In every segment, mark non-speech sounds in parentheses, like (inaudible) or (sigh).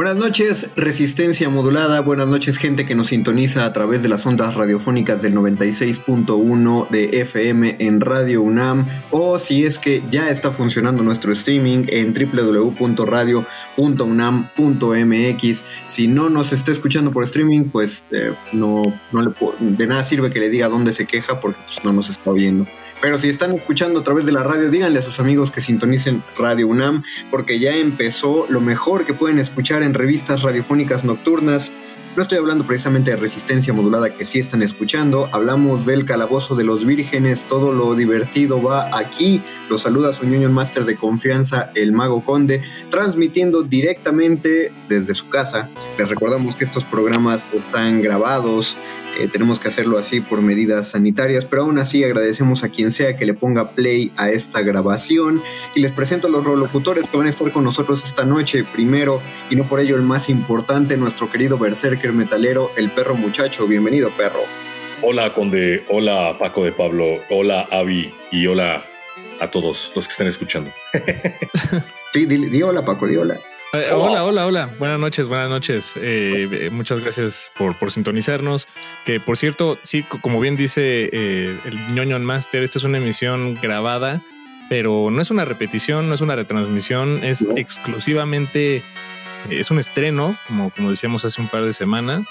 Buenas noches, Resistencia Modulada. Buenas noches, gente que nos sintoniza a través de las ondas radiofónicas del 96.1 de FM en Radio UNAM. O si es que ya está funcionando nuestro streaming en www.radio.unam.mx. Si no nos está escuchando por streaming, pues eh, no, le de nada sirve que le diga dónde se queja porque pues, no nos está viendo. Pero si están escuchando a través de la radio, díganle a sus amigos que sintonicen Radio UNAM, porque ya empezó lo mejor que pueden escuchar en revistas radiofónicas nocturnas. No estoy hablando precisamente de resistencia modulada que sí están escuchando, hablamos del calabozo de los vírgenes, todo lo divertido va aquí. Los saluda su Union Master de confianza, el Mago Conde, transmitiendo directamente desde su casa. Les recordamos que estos programas están grabados, eh, tenemos que hacerlo así por medidas sanitarias, pero aún así agradecemos a quien sea que le ponga play a esta grabación y les presento a los locutores que van a estar con nosotros esta noche. Primero, y no por ello el más importante, nuestro querido berserker metalero, el perro muchacho. Bienvenido, perro. Hola, Conde. Hola, Paco de Pablo. Hola, Avi. Y hola a todos los que están escuchando. (laughs) sí, di, di hola, Paco, di hola. Eh, hola, hola, hola. Buenas noches, buenas noches. Eh, eh, muchas gracias por, por, sintonizarnos. Que por cierto, sí, como bien dice el ñoño Master, esta es una emisión grabada, pero no es una repetición, no es una retransmisión, es exclusivamente, es un estreno, como, como decíamos hace un par de semanas.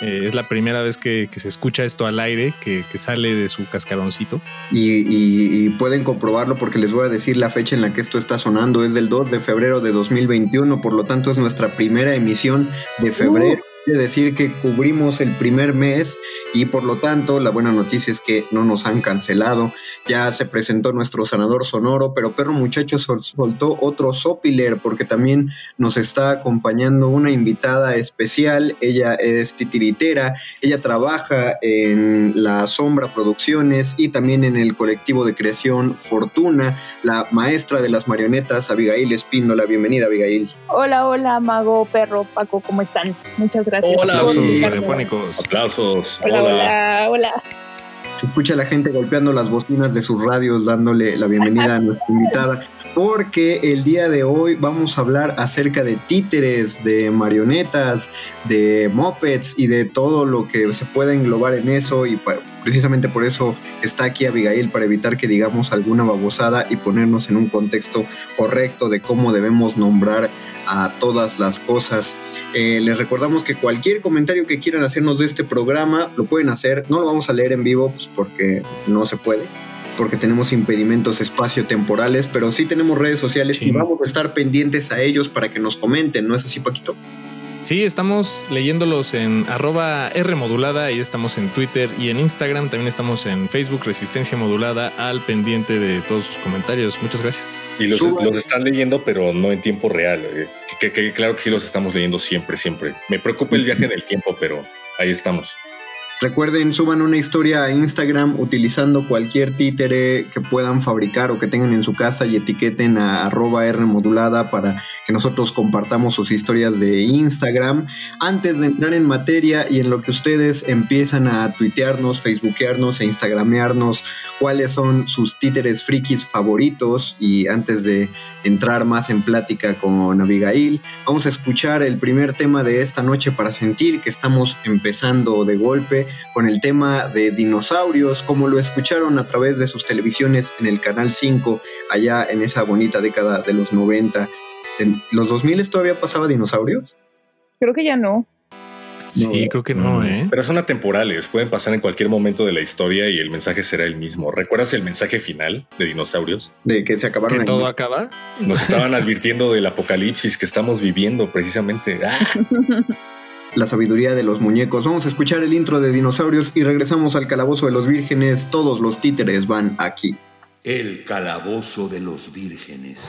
Eh, es la primera vez que, se escucha esto al aire, que, sale de su cascaroncito. Y, pueden comprobarlo porque les voy a decir la fecha en la que esto está sonando. Es del 2 de febrero de 2021, por lo tanto es nuestra primera emisión de febrero decir que cubrimos el primer mes y por lo tanto la buena noticia es que no nos han cancelado. Ya se presentó nuestro sanador sonoro, pero Perro Muchacho soltó otro Sopiler porque también nos está acompañando una invitada especial. Ella es titiritera, ella trabaja en La Sombra Producciones y también en el colectivo de creación Fortuna, la maestra de las marionetas Abigail Espíndola. Bienvenida Abigail. Hola, hola, Mago, Perro, Paco, ¿cómo están? Muchas gracias. Hola, aplausos radiofónicos. Aplausos. Hola, hola, hola. Se escucha la gente golpeando las bocinas de sus radios dándole la bienvenida a nuestra invitada, porque el día de hoy vamos a hablar acerca de títeres, de marionetas, de mopeds y de todo lo que se puede englobar en eso y precisamente por eso está aquí Abigail para evitar que digamos alguna babosada y ponernos en un contexto correcto de cómo debemos nombrar a todas las cosas. Eh, les recordamos que cualquier comentario que quieran hacernos de este programa lo pueden hacer. No lo vamos a leer en vivo pues, porque no se puede porque tenemos impedimentos espacio-temporales, pero sí tenemos redes sociales y vamos a estar pendientes a ellos para que nos comenten, ¿no es así, Paquito? Sí, estamos leyéndolos en arroba R modulada y estamos en Twitter y en Instagram. También estamos en Facebook Resistencia Modulada al pendiente de todos sus comentarios. Muchas gracias. Y los, los están leyendo, pero no en tiempo real. eh, Que, que- claro que sí los estamos leyendo siempre, siempre. Me preocupa el viaje en el tiempo, pero ahí estamos. Recuerden, suban una historia a Instagram utilizando cualquier títere que puedan fabricar o que tengan en su casa y etiqueten a arroba R para que nosotros compartamos sus historias de Instagram. Antes de entrar en materia y en lo que ustedes empiezan a tuitearnos, facebookearnos e instagramearnos cuáles son sus títeres frikis favoritos y antes de entrar más en plática con Abigail, vamos a escuchar el primer tema de esta noche para sentir que estamos empezando de golpe con el tema de dinosaurios, como lo escucharon a través de sus televisiones en el Canal 5, allá en esa bonita década de los 90. ¿En los 2000 todavía pasaba dinosaurios? Creo que ya no. Sí, creo que no, ¿eh? Pero son atemporales, pueden pasar en cualquier momento de la historia y el mensaje será el mismo. ¿Recuerdas el mensaje final de dinosaurios? De que se acabaron Que todo acaba. Nos estaban advirtiendo del apocalipsis que estamos viviendo precisamente. ¡Ah! (laughs) (laughs) la sabiduría de los muñecos. Vamos a escuchar el intro de dinosaurios y regresamos al calabozo de los vírgenes. Todos los títeres van aquí. El calabozo de los vírgenes.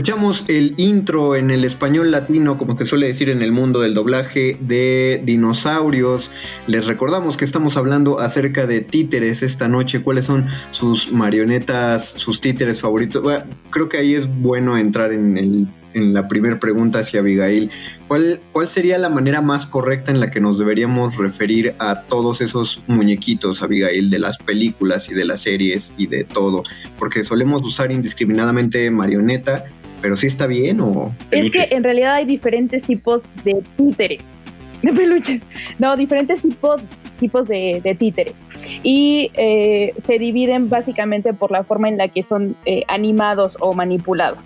Escuchamos el intro en el español latino, como se suele decir en el mundo del doblaje de dinosaurios. Les recordamos que estamos hablando acerca de títeres esta noche. ¿Cuáles son sus marionetas, sus títeres favoritos? Creo que ahí es bueno entrar en la primera pregunta hacia Abigail. ¿Cuál, ¿Cuál sería la manera más correcta en la que nos deberíamos referir a todos esos muñequitos, Abigail, de las películas y de las series y de todo? Porque solemos usar indiscriminadamente marioneta, pero sí está bien o... Es que en realidad hay diferentes tipos de títeres, (laughs) de peluches. No, diferentes tipos, tipos de, de títeres. Y eh, se dividen básicamente por la forma en la que son eh, animados o manipulados.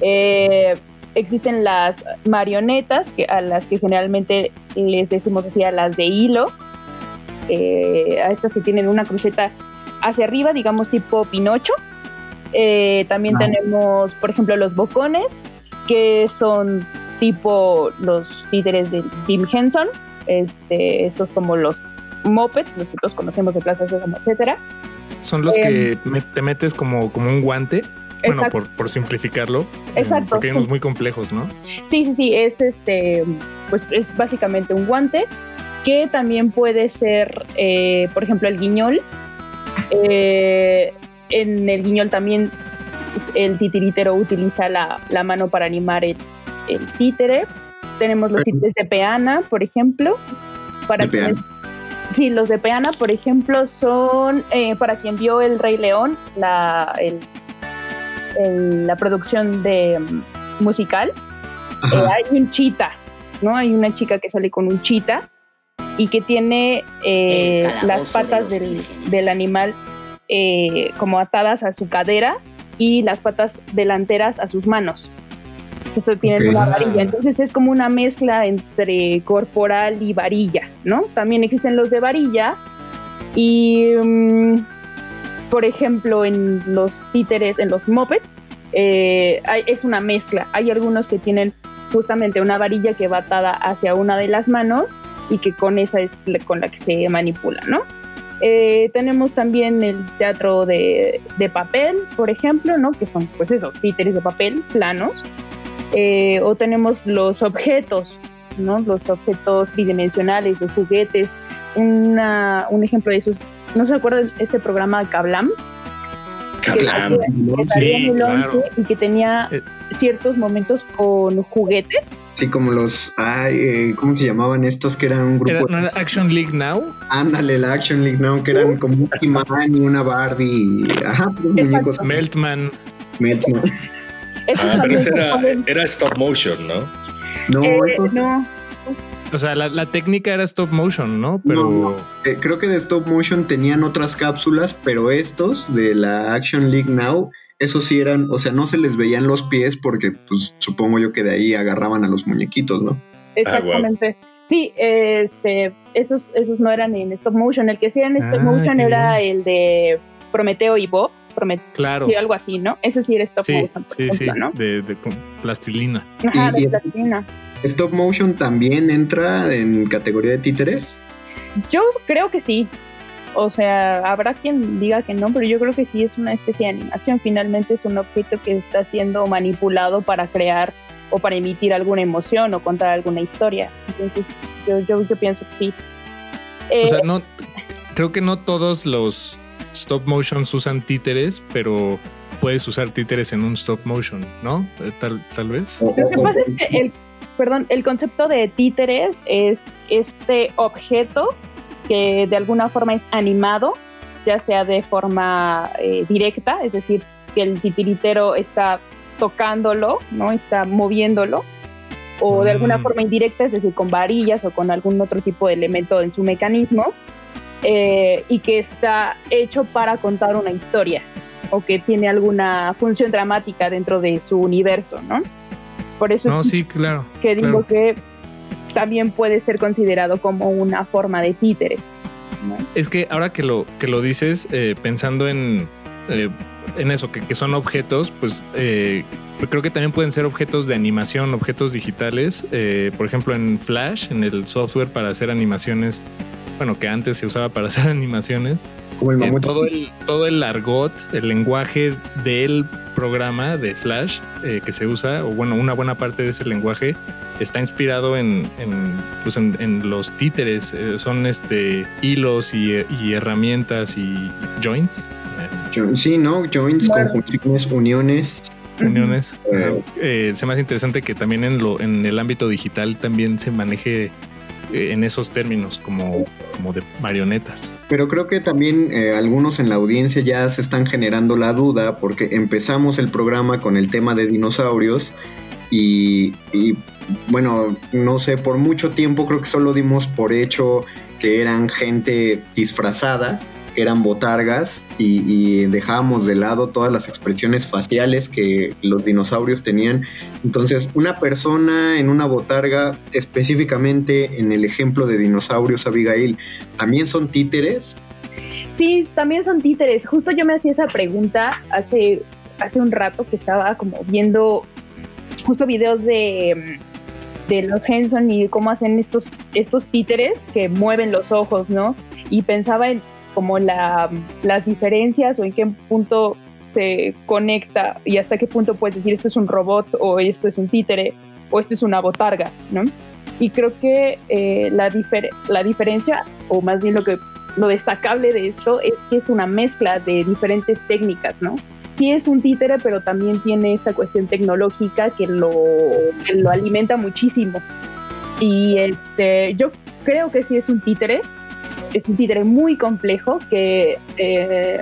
Eh, existen las marionetas, que, a las que generalmente les decimos así a las de hilo. Eh, a estas que tienen una cruceta hacia arriba, digamos tipo Pinocho. Eh, también Ah. tenemos, por ejemplo, los bocones, que son tipo los títeres de Jim Henson, este, estos como los mopeds, todos conocemos de Plaza Sésamo, etcétera. Son los Em. que te metes como, como un guante. Bueno, por, por simplificarlo. eh, Exacto, Porque hay unos muy complejos, ¿no? Sí, sí, sí, es este, pues es básicamente un guante que también puede ser, eh, por ejemplo, el guiñol. En el guiñol también el titiritero utiliza la, la mano para animar el, el títere. Tenemos los títeres de peana, por ejemplo. Para De peana. quienes- sí, los de peana, por ejemplo, son eh, para quien vio El Rey León, la, el- el- la producción de mm, musical. Eh, hay un chita, ¿no? Hay una chica que sale con un chita y que tiene eh, las patas del, del animal eh, como atadas a su cadera y las patas delanteras a sus manos. Eso tienen una varilla. Entonces es como una mezcla entre corporal y varilla, ¿no? También existen los de varilla y, mm, por ejemplo, en los títeres, en los mopeds, eh, hay- es una mezcla. Hay algunos que tienen justamente una varilla que va atada hacia una de las manos y que con esa es la- con la que se manipula, ¿no? Eh, tenemos también el teatro de, de, papel, por ejemplo, ¿no? Que son, pues esos títeres de papel planos. Eh, o tenemos los objetos, ¿no? Los objetos tridimensionales, los juguetes. Una, un ejemplo de esos, ¿no se acuerdan este programa? Kablam, que, sí, claro. Y que tenía Eh. ciertos momentos con juguetes. Sí, como los, ay, eh, ¿cómo se llamaban estos que eran un Era, grupo? ¿No era Action League Now? Ándale, la Action League Now, que eran como un He-Man y una Barbie. Ajá, unos muñecos. Meltman. Meltman. (laughs) Ah, pero ese se era, era stop motion, ¿no? No, eh, esos- no, O sea, la, la técnica era stop motion, ¿no? Pero No, eh, creo que de stop motion tenían otras cápsulas, pero estos de la Action League Now, esos sí eran, o sea, no se les veían los pies porque, pues, supongo yo que de ahí agarraban a los muñequitos, ¿no? exactamente. Sí, este, esos, esos no eran en stop motion. El que sí era en stop Ah, motion era el de Prometeo y Bob. Prometeo, claro. sí, algo así, ¿no? Ese sí era stop Sí, motion, por sí, sí. ejemplo, ¿no? De, de plastilina. Ajá, Y- de plastilina. Stop motion también entra en categoría de títeres. Yo creo que sí. O sea, habrá quien diga que no, pero yo creo que sí es una especie de animación. Finalmente es un objeto que está siendo manipulado para crear o para emitir alguna emoción o contar alguna historia. Entonces, yo, yo, yo pienso que sí. Eh, O sea, no, creo que no todos los stop motions usan títeres, pero puedes usar títeres en un stop motion, ¿no? Eh, Tal, tal vez. Lo que pasa es que el, perdón, el concepto de títeres es este objeto que de alguna forma es animado, ya sea de forma eh, directa, es decir, que el titiritero está tocándolo, ¿no? Está moviéndolo, o de alguna Mm. forma indirecta, es decir, con varillas o con algún otro tipo de elemento en su mecanismo, eh, y que está hecho para contar una historia o que tiene alguna función dramática dentro de su universo, ¿no? Por eso No, es sí, claro. que digo claro. que también puede ser considerado como una forma de títere. Es que ahora que lo, que lo dices, eh, pensando en, eh, en eso, que, que son objetos, pues eh, creo que también pueden ser objetos de animación, objetos digitales. Eh, por ejemplo, en Flash, en el software para hacer animaciones, bueno, que antes se usaba para (laughs) hacer animaciones, como el Eh, todo, el, todo el argot, el lenguaje del programa de Flash eh, que se usa, o bueno, una buena parte de ese lenguaje está inspirado en, en, pues en, en los títeres. eh, son este hilos y, y herramientas y joints, Jo- Sí, ¿no? Joints, Claro. conjunciones, uniones. uniones. Eh, Eh, se me hace interesante que también en, lo, en el ámbito digital también se maneje en esos términos como, como de marionetas. Pero creo que también eh, algunos en la audiencia ya se están generando la duda porque empezamos el programa con el tema de dinosaurios y, bueno, no sé, por mucho tiempo creo que solo dimos por hecho que eran gente disfrazada, eran botargas y, dejábamos de lado todas las expresiones faciales que los dinosaurios tenían. Entonces, una persona en una botarga, específicamente en el ejemplo de dinosaurios, Abigail, ¿también son títeres? Sí, también son títeres. Justo yo me hacía esa pregunta hace, hace un rato que estaba como viendo justo videos de, de los Henson y cómo hacen estos, estos títeres que mueven los ojos, ¿no? Y pensaba en como la, las diferencias o en qué punto se conecta y hasta qué punto puedes decir esto es un robot o esto es un títere o esto es una botarga, ¿no? Y creo que eh, la, difer la diferencia, o más bien lo que lo destacable de esto es que es una mezcla de diferentes técnicas, ¿no? Sí es un títere, pero también tiene esta cuestión tecnológica que lo, que lo alimenta muchísimo. Y este, yo creo que sí es un títere, es un títere muy complejo que, eh,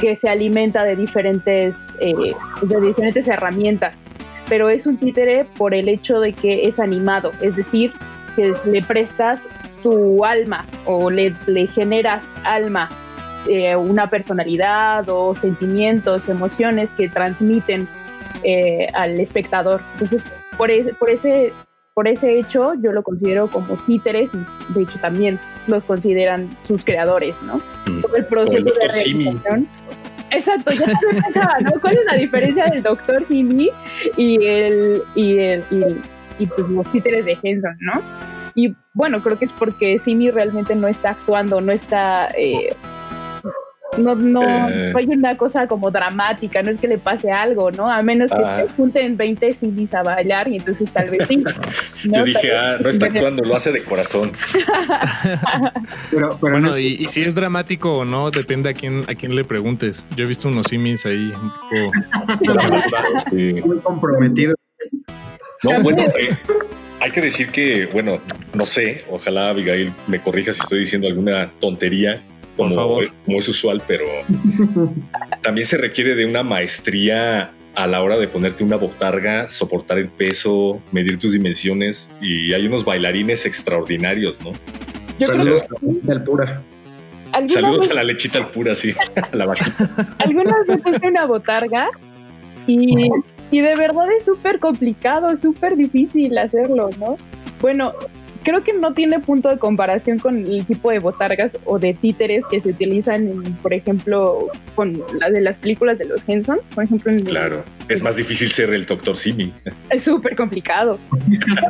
que se alimenta de diferentes, eh, de diferentes herramientas, pero es un títere por el hecho de que es animado, es decir, que le prestas tu alma o le, le generas alma, eh, una personalidad o sentimientos, emociones que transmiten al espectador. Entonces, por ese, por ese por ese hecho yo lo considero como títeres y de hecho también los consideran sus creadores, ¿no? Mm. Todo el proceso el de realización. Exacto, ya pensaba, ¿no? ¿Cuál es la diferencia del Doctor Simi y el y el y, y, pues los títeres de Henson, ¿no? Y bueno, creo que es porque Simi realmente no está actuando, no está... Eh, no, no, Eh. hay una cosa como dramática, no es que le pase algo, ¿no? A menos que Ah. se junten 20 Simis a bailar y entonces tal vez sí. (laughs) Yo ¿no? dije, ah, no está (laughs) actuando, lo hace de corazón. Pero, pero Bueno, no- y, y si es dramático o no, depende a quién, a quién le preguntes. Yo he visto unos simis ahí un poco. (laughs) Sí. muy comprometido. No, bueno, eh, hay que decir que, bueno, no sé, ojalá Abigail me corrija si estoy diciendo alguna tontería, como, Por favor. como es usual, pero (laughs) también se requiere de una maestría a la hora de ponerte una botarga, soportar el peso, medir tus dimensiones y hay unos bailarines extraordinarios, ¿no? Yo creo Saludos que a la pura. alguna Saludos vez- a la lechita al pura, sí, a la vaquita. (laughs) alguna vez puse una botarga y, y de verdad es súper complicado, súper difícil hacerlo, ¿no? Bueno, creo que no tiene punto de comparación con el tipo de botargas o de títeres que se utilizan, en, por ejemplo, con la de las películas de los Henson, por ejemplo, en Claro, es más difícil ser el doctor Simi. es súper complicado.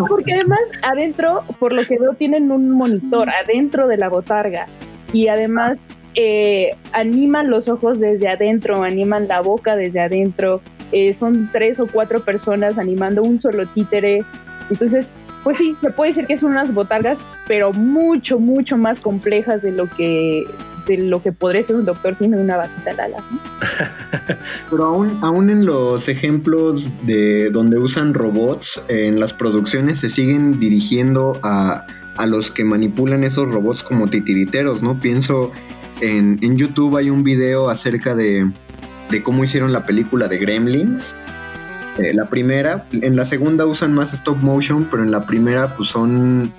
Porque además adentro, por lo que veo, tienen un monitor adentro de la botarga y además eh, animan los ojos desde adentro, animan la boca desde adentro. eh, son tres o cuatro personas animando un solo títere. Entonces, pues sí, se puede decir que son unas botargas, pero mucho, mucho más complejas de lo que de lo que podría ser un doctor sin una vaquita Lala. ¿no? (laughs) Pero aún, aún en los ejemplos de donde usan robots, en las producciones se siguen dirigiendo a, a los que manipulan esos robots como titiriteros, ¿no? Pienso en, en YouTube hay un video acerca de, de cómo hicieron la película de Gremlins. Eh, la primera, en la segunda usan más stop motion, pero en la primera pues son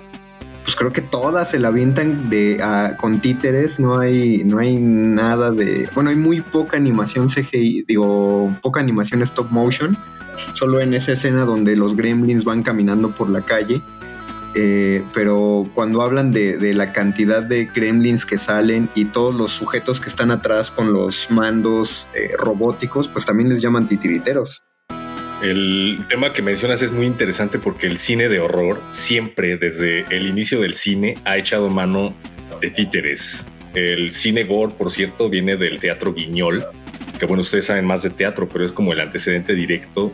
pues creo que todas se la avientan de con títeres, no hay no hay nada de, bueno, hay muy poca animación CGI, digo, poca animación stop motion, solo en esa escena donde los gremlins van caminando por la calle. Eh, pero cuando hablan de, de la cantidad de gremlins que salen y todos los sujetos que están atrás con los mandos eh, robóticos, pues también les llaman titiriteros. El tema que mencionas es muy interesante porque el cine de horror siempre desde el inicio del cine ha echado mano de títeres. El cine gore, por cierto, viene del teatro guiñol, que bueno, ustedes saben más de teatro, pero es como el antecedente directo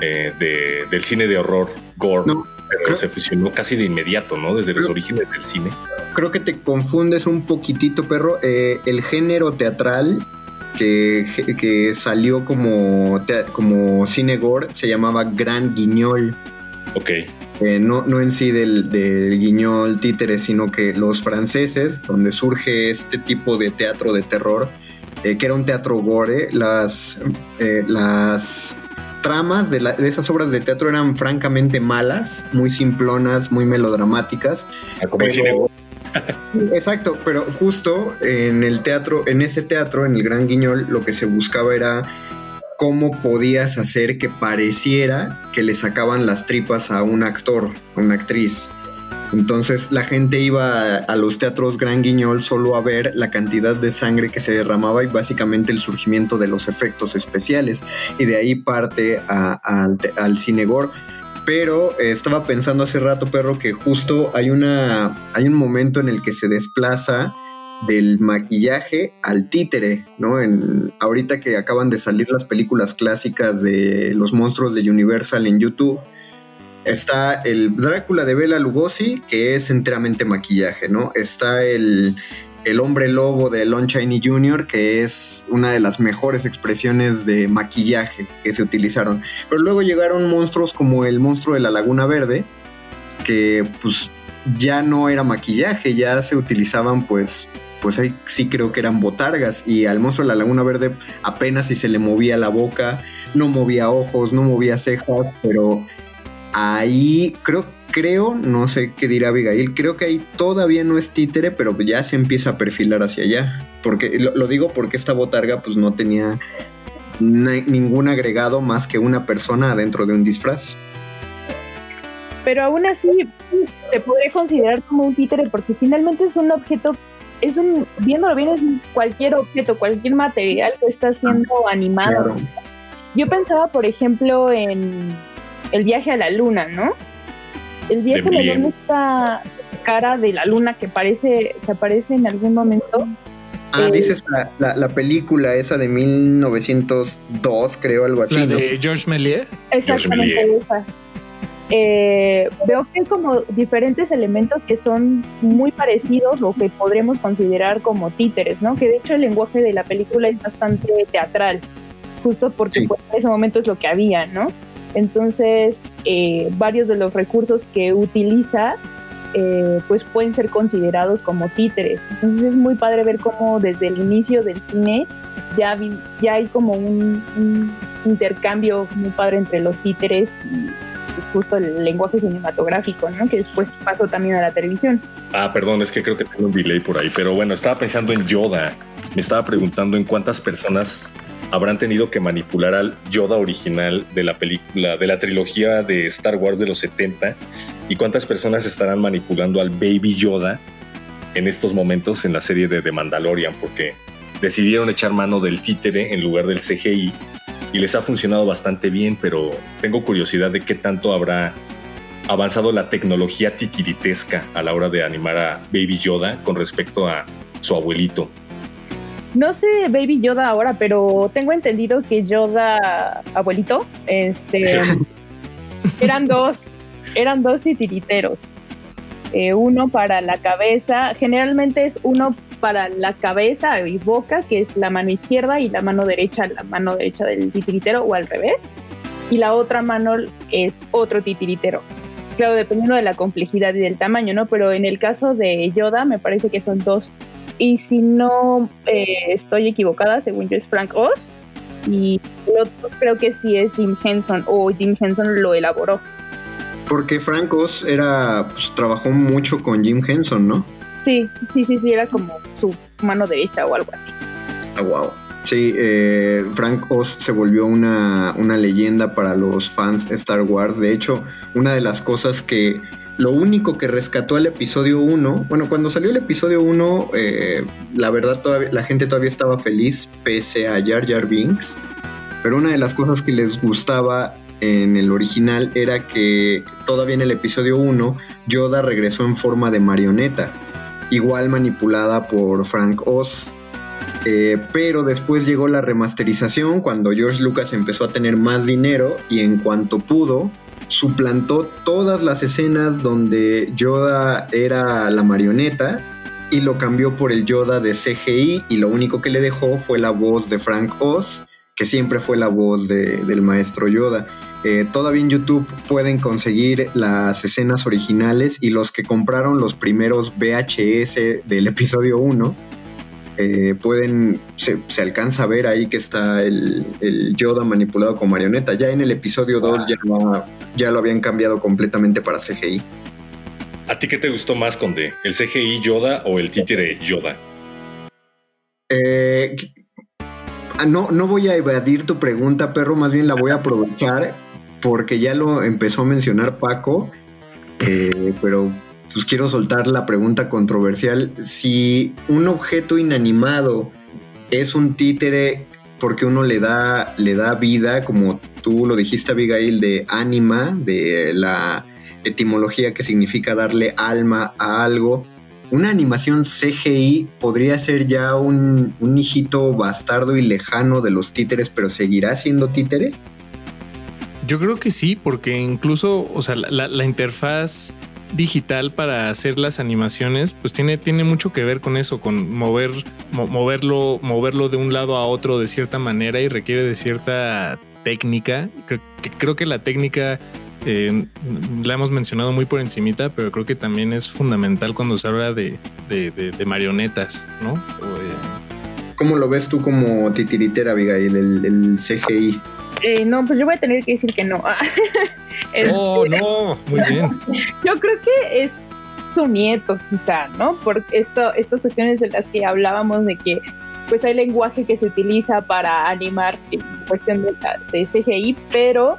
eh, de- del cine de horror gore. No, pero creo- se fusionó casi de inmediato, ¿no? Desde los Creo- orígenes del cine. creo que te confundes un poquitito, perro. Eh, el género teatral que, que salió como, como cine gore se llamaba Gran Guiñol. Ok, Eh, no, no en sí del, del guiñol títere, sino que los franceses, donde surge este tipo de teatro de terror, eh, que era un teatro gore, las, eh, las tramas de, la- de esas obras de teatro eran francamente malas, muy simplonas, muy melodramáticas. Ah, como el Pero- cine gore. Exacto, pero justo en el teatro, en ese teatro, en el Gran Guiñol, lo que se buscaba era cómo podías hacer que pareciera que le sacaban las tripas a un actor, a una actriz. Entonces la gente iba a, los teatros Gran Guiñol solo a ver la cantidad de sangre que se derramaba y básicamente el surgimiento de los efectos especiales. Y de ahí parte al al cine. Pero eh, estaba pensando hace rato, perro, que justo hay una. hay un momento en el que se desplaza del maquillaje al títere, ¿no? En, ahorita que acaban de salir las películas clásicas de los monstruos de Universal en YouTube, está el Drácula de Bela Lugosi, que es enteramente maquillaje, ¿no? Está el, el hombre lobo de Lon Chaney Jr., que es una de las mejores expresiones de maquillaje que se utilizaron. Pero luego llegaron monstruos como el monstruo de la Laguna Verde, que pues ya no era maquillaje, ya se utilizaban pues pues ahí sí creo que eran botargas y al monstruo de la Laguna Verde apenas si se le movía la boca, no movía ojos, no movía cejas, pero ahí creo creo, no sé qué dirá Abigail, creo que ahí todavía no es títere, pero ya se empieza a perfilar hacia allá. Porque lo, lo digo porque esta botarga pues no tenía ningún agregado más que una persona adentro de un disfraz. pero aún así se podría considerar como un títere porque finalmente es un objeto, es un, viéndolo bien, es cualquier objeto, cualquier material que está siendo animado. Claro. Yo pensaba, por ejemplo, en el viaje a la luna, ¿no? El viaje a la Blien. luna está, cara de la luna que parece, que aparece en algún momento. Ah, Eh, dices la, la- la película esa de 1902, creo, algo así. La ¿no? de George Méliès. Exactamente Méliès. esa. Eh, veo que hay como diferentes elementos que son muy parecidos o que podremos considerar como títeres, ¿no? Que de hecho el lenguaje de la película es bastante teatral, justo porque Sí. pues, en ese momento es lo que había, ¿no? Entonces, eh, varios de los recursos que utiliza, eh, pues pueden ser considerados como títeres. Entonces es muy padre ver cómo desde el inicio del cine ya, vi- ya hay como un, un intercambio muy padre entre los títeres y justo el lenguaje cinematográfico, ¿no? Que después pasó también a la televisión. Ah, perdón, es que creo que tengo un delay por ahí, pero bueno, estaba pensando en Yoda. Me estaba preguntando en cuántas personas habrán tenido que manipular al Yoda original de la película, de la trilogía de Star Wars de los 70 y cuántas personas estarán manipulando al Baby Yoda en estos momentos en la serie de The Mandalorian, porque decidieron echar mano del títere en lugar del CGI y les ha funcionado bastante bien, pero tengo curiosidad de qué tanto habrá avanzado la tecnología titiritesca a la hora de animar a Baby Yoda con respecto a su abuelito. No sé Baby Yoda ahora, pero tengo entendido que Yoda, abuelito, este, (laughs) eran dos, eran dos titiriteros. Eh, uno para la cabeza, generalmente es uno para la cabeza y boca, que es la mano izquierda, y la mano derecha, la mano derecha del titiritero, o al revés. Y la otra mano es otro titiritero. Claro, dependiendo de la complejidad y del tamaño, ¿no? Pero en el caso de Yoda, me parece que son dos. Y si no eh, estoy equivocada, según yo es Frank Oz. Y el otro creo que sí es Jim Henson, o Jim Henson lo elaboró. Porque Frank Oz era, pues, trabajó mucho con Jim Henson, ¿no? Sí, sí, sí, sí, era como su mano derecha o algo así. Ah, wow. Sí, eh, Frank Oz se volvió una, una leyenda para los fans de Star Wars. De hecho, una de las cosas que lo único que rescató el episodio 1, bueno, cuando salió el episodio 1, eh, la verdad todavía, la gente todavía estaba feliz pese a Jar Jar Binks, pero una de las cosas que les gustaba en el original era que todavía en el episodio 1 Yoda regresó en forma de marioneta, igual manipulada por Frank Oz. Eh, pero después llegó la remasterización cuando George Lucas empezó a tener más dinero y en cuanto pudo, suplantó todas las escenas donde Yoda era la marioneta y lo cambió por el Yoda de CGI y lo único que le dejó fue la voz de Frank Oz, que siempre fue la voz de- del maestro Yoda. Eh, todavía en YouTube pueden conseguir las escenas originales y los que compraron los primeros VHS del episodio 1 eh, pueden, se, se alcanza a ver ahí que está el, el Yoda manipulado con marioneta. Ya en el episodio 2 ya, ya lo habían cambiado completamente para CGI. ¿A ti qué te gustó más, Conde? ¿El CGI Yoda o el títere Yoda? Eh, ah, no, no voy a evadir tu pregunta, perro, más bien la voy a aprovechar porque ya lo empezó a mencionar Paco, eh, pero pues quiero soltar la pregunta controversial. Si un objeto inanimado es un títere porque uno le da, le da vida, como tú lo dijiste, Abigail, de ánima, de la etimología que significa darle alma a algo, una animación CGI podría ser ya un, un hijito bastardo y lejano de los títeres, pero seguirá siendo títere. Yo creo que sí, porque incluso, o sea, la, interfaz digital para hacer las animaciones, pues tiene, tiene mucho que ver con eso, con mover, mo- moverlo, moverlo de un lado a otro de cierta manera y requiere de cierta técnica. Creo que, la técnica eh, la hemos mencionado muy por encimita, pero creo que también es fundamental cuando se habla de, de- marionetas, ¿no? Eh, ¿Cómo lo ves tú como titiritera, Abigail, el, el CGI? Eh, no, pues yo voy a tener que decir que no. (laughs) Este, Oh, no, muy (laughs) bien. Yo creo que es su nieto, quizá, ¿no? Por esto, estas cuestiones de las que hablábamos de que pues hay lenguaje que se utiliza para animar en cuestión de, la- de CGI, pero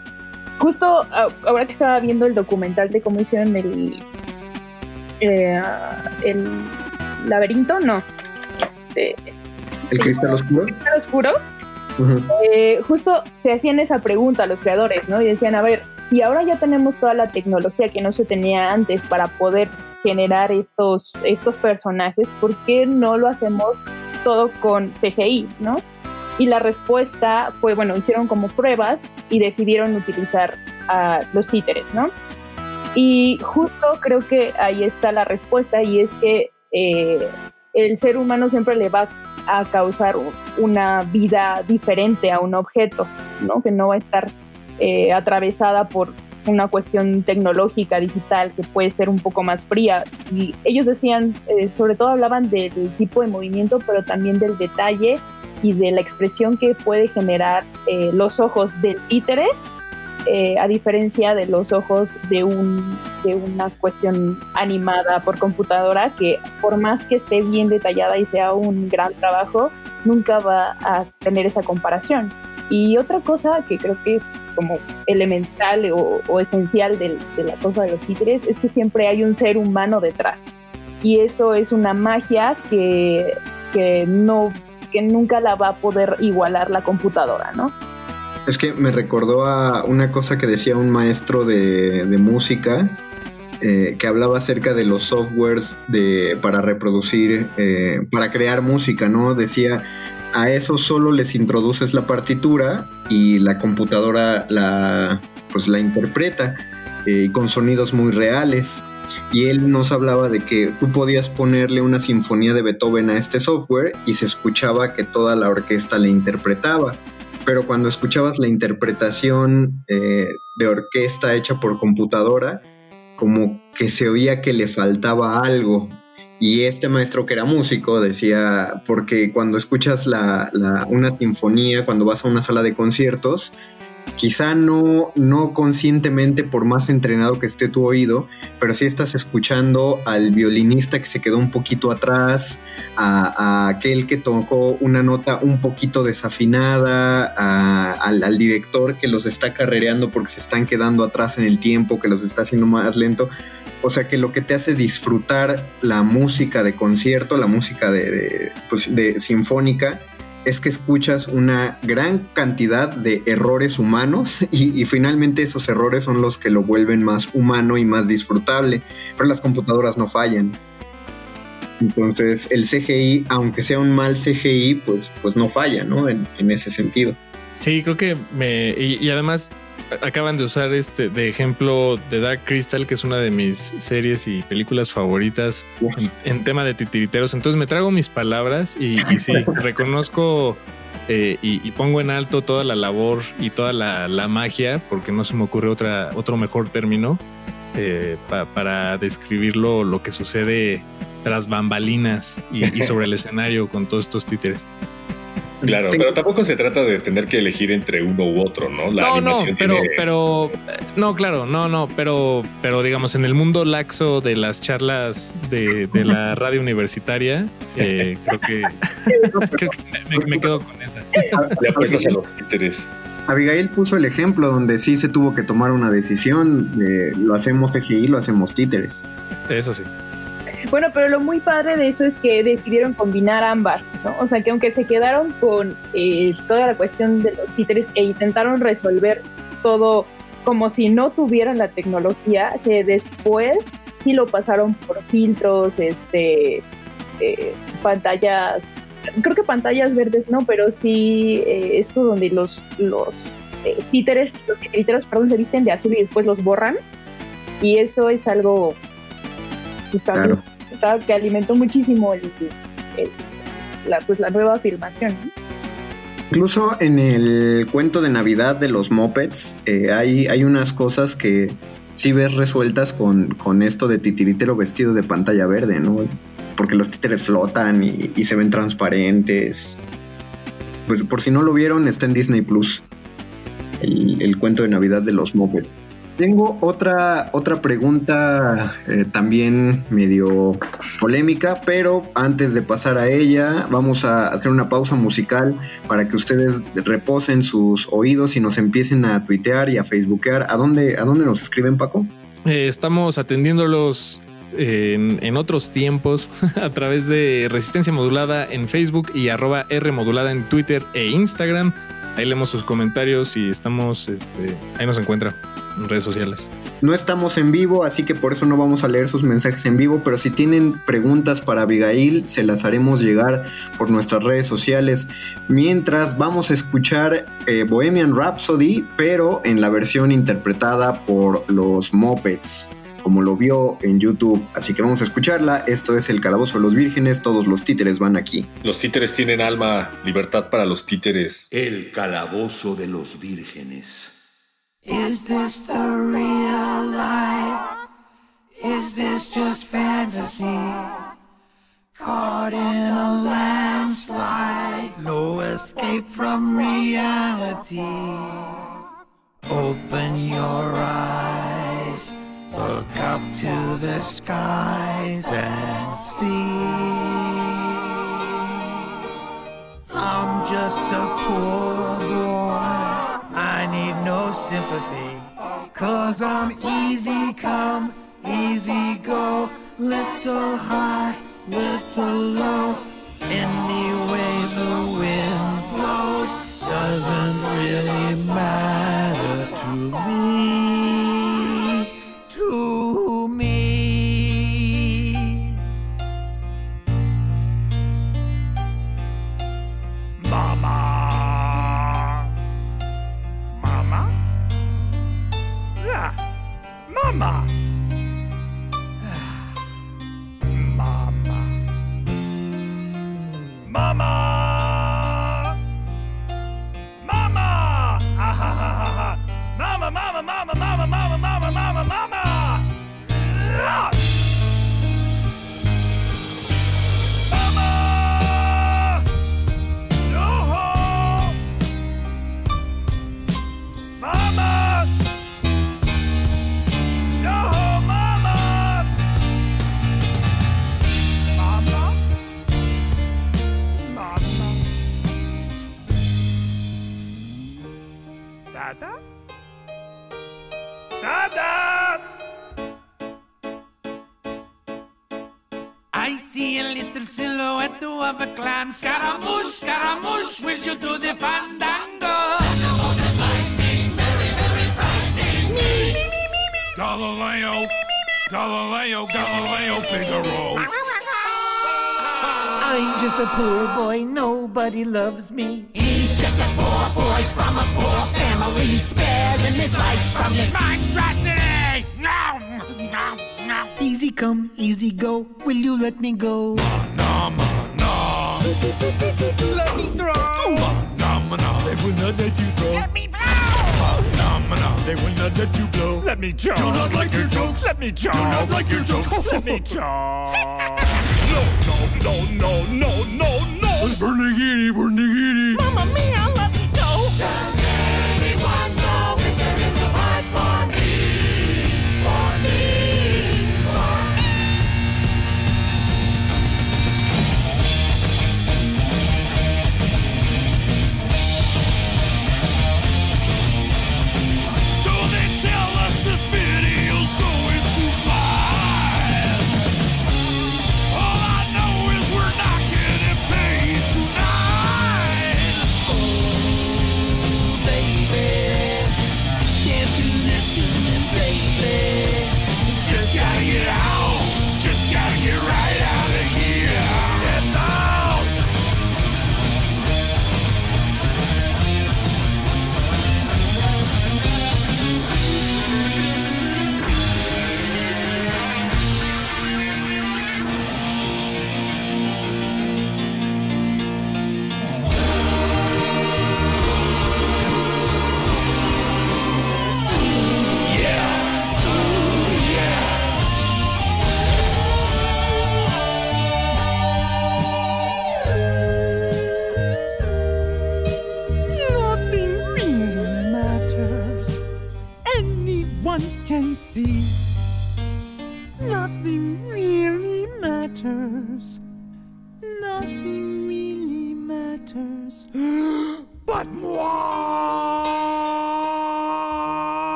justo a- ahora que estaba viendo el documental de cómo hicieron el eh, el laberinto, no, de ¿El cristal oscuro? Cristal oscuro, Eh, justo se hacían esa pregunta a los creadores, ¿no? Y decían, a ver, si ahora ya tenemos toda la tecnología que no se tenía antes para poder generar estos, estos personajes, ¿por qué no lo hacemos todo con CGI, ¿no? Y la respuesta fue, bueno, hicieron como pruebas y decidieron utilizar a los títeres, ¿no? Y justo creo que ahí está la respuesta y es que eh, el ser humano siempre le va a causar una vida diferente a un objeto, ¿no? Que no va a estar eh, atravesada por una cuestión tecnológica, digital, que puede ser un poco más fría. Y ellos decían, eh, sobre todo hablaban del tipo de movimiento, pero también del detalle y de la expresión que puede generar eh, los ojos del títere, eh, a diferencia de los ojos de, un, de una cuestión animada por computadora, que por más que esté bien detallada y sea un gran trabajo, nunca va a tener esa comparación. Y otra cosa que creo que es como elemental o, esencial de, la cosa de los títeres es que siempre hay un ser humano detrás. Y eso es una magia que, que, no, que nunca la va a poder igualar la computadora, ¿no? Es que me recordó a una cosa que decía un maestro de, música eh, que hablaba acerca de los softwares de, para reproducir, eh, para crear música, ¿no? Decía, a eso solo les introduces la partitura y la computadora la, pues la interpreta eh, con sonidos muy reales. Y él nos hablaba de que tú podías ponerle una sinfonía de Beethoven a este software y se escuchaba que toda la orquesta le interpretaba. Pero cuando escuchabas la interpretación eh, de orquesta hecha por computadora, como que se oía que le faltaba algo. Y este maestro que era músico decía, porque cuando escuchas la, una sinfonía, cuando vas a una sala de conciertos, quizá no, no conscientemente por más entrenado que esté tu oído, pero sí estás escuchando al violinista que se quedó un poquito atrás, a, aquel que tocó una nota un poquito desafinada, al, al, director que los está carrereando porque se están quedando atrás en el tiempo, que los está haciendo más lento. O sea que lo que te hace disfrutar la música de concierto, la música de, pues, sinfónica, es que escuchas una gran cantidad de errores humanos (laughs) y, finalmente esos errores son los que lo vuelven más humano y más disfrutable. Pero las computadoras no fallan. Entonces el CGI, aunque sea un mal CGI, pues, pues no falla, ¿no? En, ese sentido. Sí, creo que me... y además acaban de usar este de ejemplo de Dark Crystal, que es una de mis series y películas favoritas en, tema de titiriteros. Entonces me trago mis palabras y, sí, (laughs) reconozco eh, y, pongo en alto toda la labor y toda la, magia, porque no se me ocurre otra, otro mejor término eh, para describirlo, lo que sucede tras bambalinas y sobre el (laughs) escenario con todos estos títeres. Claro, pero tampoco se trata de tener que elegir entre uno u otro, ¿no? La no, no, pero, pero, no, claro, no, no, pero, pero digamos, en el mundo laxo de las charlas de, la (laughs) radio universitaria, eh, (laughs) creo que, (laughs) me, quedo con esa. Le apuestas a los títeres. Abigail puso el ejemplo donde sí se tuvo que tomar una decisión, lo hacemos CGI, lo hacemos títeres. Eso sí. Bueno, pero lo muy padre de eso es que decidieron combinar ambas, ¿no? O sea, que aunque se quedaron con eh, toda la cuestión de los títeres e intentaron resolver todo como si no tuvieran la tecnología, que después sí lo pasaron por filtros, este, eh, pantallas, creo que pantallas verdes no, pero sí eh, esto donde los, los títeres, los títeres, perdón, se visten de azul y después los borran. Y eso es algo claro que alimentó muchísimo la, pues, la nueva filmación. Incluso en el cuento de Navidad de los Mopeds eh, hay, hay unas cosas que sí ves resueltas con, con esto de titiritero vestido de pantalla verde, ¿no? Porque los títeres flotan y, se ven transparentes. Pues por si no lo vieron, está en Disney Plus. El, el cuento de Navidad de los Mopeds. Tengo otra, otra pregunta eh, también medio polémica, pero antes de pasar a ella, vamos a hacer una pausa musical para que ustedes reposen sus oídos y nos empiecen a tuitear y a facebookear. ¿A dónde, a dónde nos escriben, Paco? Eh, estamos atendiéndolos en, en, otros tiempos (laughs) a través de Resistencia Modulada en Facebook y arroba R Modulada en Twitter e Instagram. Ahí leemos sus comentarios y estamos, este, ahí nos encuentra en redes sociales. No estamos en vivo, así que por eso no vamos a leer sus mensajes en vivo, pero si tienen preguntas para Abigail, se las haremos llegar por nuestras redes sociales. Mientras vamos a escuchar eh, Bohemian Rhapsody, pero en la versión interpretada por los Muppets como lo vio en YouTube. Así que vamos a escucharla. Esto es El Calabozo de los Vírgenes. Todos los títeres van aquí. Los títeres tienen alma, libertad para los títeres. El calabozo de los vírgenes. Is this the real life? Is this just fantasy? Caught in a landslide, no escape from reality. Open your eyes, look up to the skies and see. I'm just a poor boy. I need no sympathy. Cause I'm easy come, easy go. Little high, little low. Any way the wind blows doesn't really matter to me. They will not let you blow. Let me choke. Do not like your jokes. Let me choke. Do not like your jokes. let me (laughs) choke. No, no, no, no, no, no, no. Vernigini, Vernigini.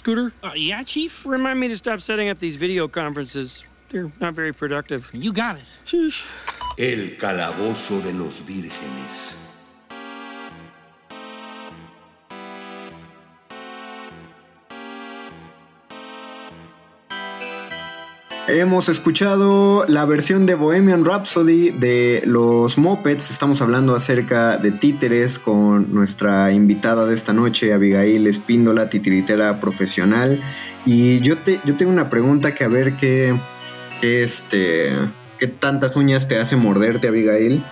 Scooter? Uh, yeah, Chief? Remind me to stop setting up these video conferences. They're not very productive. You got it. Sheesh. El calabozo de los vírgenes. Hemos escuchado la versión de Bohemian Rhapsody de los Mopeds. Estamos hablando acerca de títeres con nuestra invitada de esta noche, Abigail Espíndola, titiritera profesional. Y yo, te, yo tengo una pregunta que a ver qué, qué, este, qué tantas uñas te hace morderte, Abigail.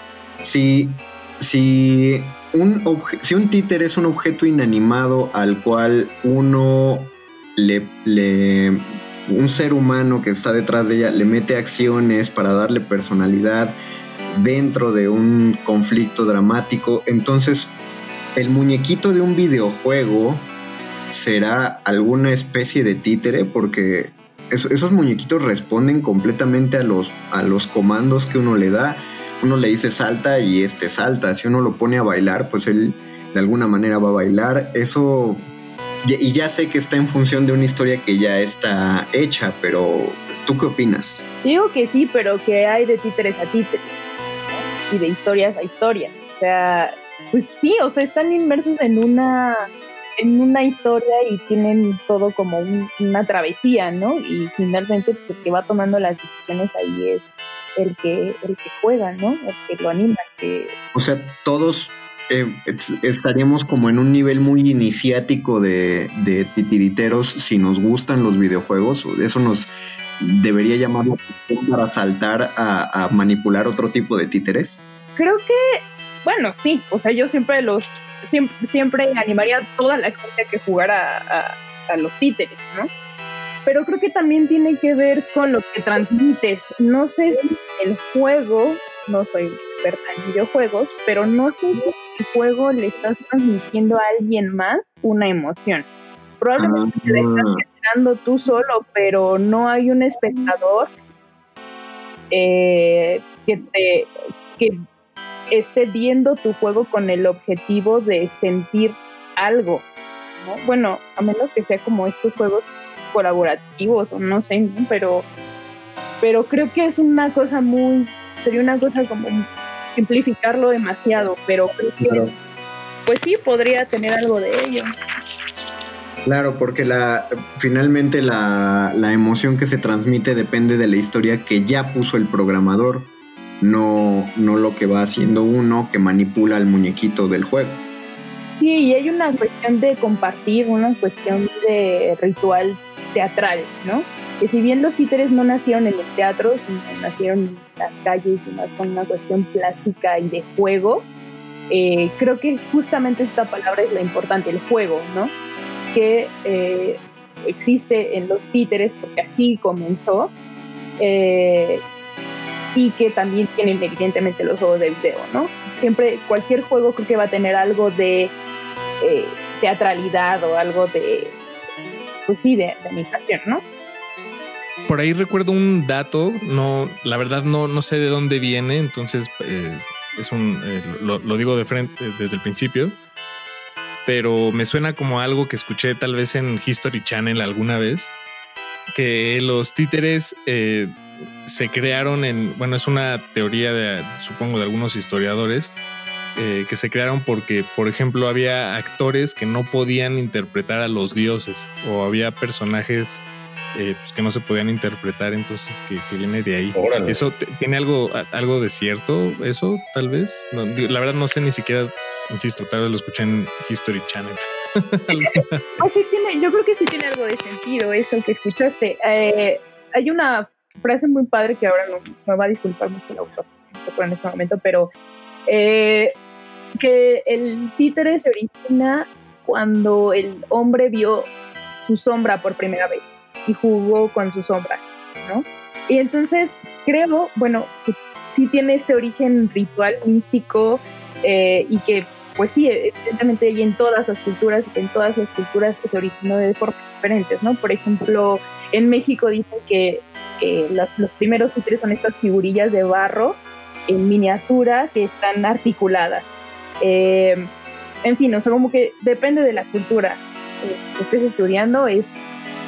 Si, si, un si un títer es un objeto inanimado al cual uno le un ser humano que está detrás de ella le mete acciones para darle personalidad dentro de un conflicto dramático, entonces el muñequito de un videojuego será alguna especie de títere porque es- esos muñequitos responden completamente a los, a los comandos que uno le da. Uno le dice salta y este salta. Si uno lo pone a bailar, pues él de alguna manera va a bailar. Eso y ya sé que está en función de una historia que ya está hecha, pero ¿tú qué opinas? Digo que sí, pero que hay de títeres a títeres y de historias a historias. O sea, pues sí, o sea, están inmersos en una en una historia y tienen todo como un- una travesía, ¿no? Y finalmente pues, el que va tomando las decisiones ahí es el que el que juega, ¿no? El que lo anima, que O sea, todos eh, es- estaríamos como en un nivel muy iniciático de, de titiriteros si nos gustan los videojuegos. Eso nos debería llamar para saltar a, a manipular otro tipo de títeres. creo que, bueno, sí, o sea, yo siempre los, siempre, siempre animaría a toda la gente a que jugara a, a los títeres, ¿no? Pero creo que también tiene que ver con lo que transmites. No sé si el juego, no soy experta en videojuegos, pero no sé si el juego le estás transmitiendo a alguien más una emoción. Probablemente te la estás generando tú solo, pero no hay un espectador eh, que te que esté viendo tu juego con el objetivo de sentir algo. ¿no? Bueno, a menos que sea como estos juegos colaborativos o no sé, ¿no? pero pero creo que es una cosa muy sería una cosa como simplificarlo demasiado, pero creo que Claro. pues sí podría tener algo de ello. Claro, porque la, finalmente la, la emoción que se transmite depende de la historia que ya puso el programador, no, no lo que va haciendo uno que manipula al muñequito del juego. Sí, y hay una cuestión de compartir, una cuestión de ritual teatral, ¿no? Que si bien los títeres no nacieron en el teatro, sino nacieron en las calles y más con una cuestión plástica y de juego, eh, creo que justamente esta palabra es la importante, el juego, ¿no? Que eh, existe en los títeres porque así comenzó eh, y que también tienen evidentemente los juegos de video, ¿no? Siempre, cualquier juego creo que va a tener algo de eh, teatralidad o algo de, pues sí, de, de animación, ¿no? Por ahí recuerdo un dato, no, la verdad no, no sé de dónde viene, entonces eh, es un, eh, lo, lo digo de frente eh, desde el principio, pero me suena como algo que escuché tal vez en History Channel alguna vez, que los títeres eh, se crearon en, bueno, es una teoría de, supongo, de algunos historiadores, eh, que se crearon porque, por ejemplo, había actores que no podían interpretar a los dioses o había personajes eh, pues, que no se podían interpretar, entonces que, que viene de ahí. Órale. ¿Eso tiene algo, a- algo de cierto? ¿Eso tal vez? No, la verdad no sé ni siquiera, insisto, tal vez lo escuché en History Channel. Pues (laughs) sí tiene, yo creo que sí tiene algo de sentido eso que escuchaste. Eh, hay una frase muy padre que ahora no me va a disculpar mucho el autor en este momento, pero eh, que el títere se origina cuando el hombre vio su sombra por primera vez y jugó con su sombra, ¿no? Y entonces creo, bueno, que sí tiene este origen ritual místico eh, y que pues sí, evidentemente hay en todas las culturas en todas las culturas se originó de formas diferentes, ¿no? Por ejemplo, en México dicen que eh, los, primeros títeres son estas figurillas de barro en miniatura que están articuladas. Eh, en fin, o sea, como que depende de la cultura. que estés estudiando es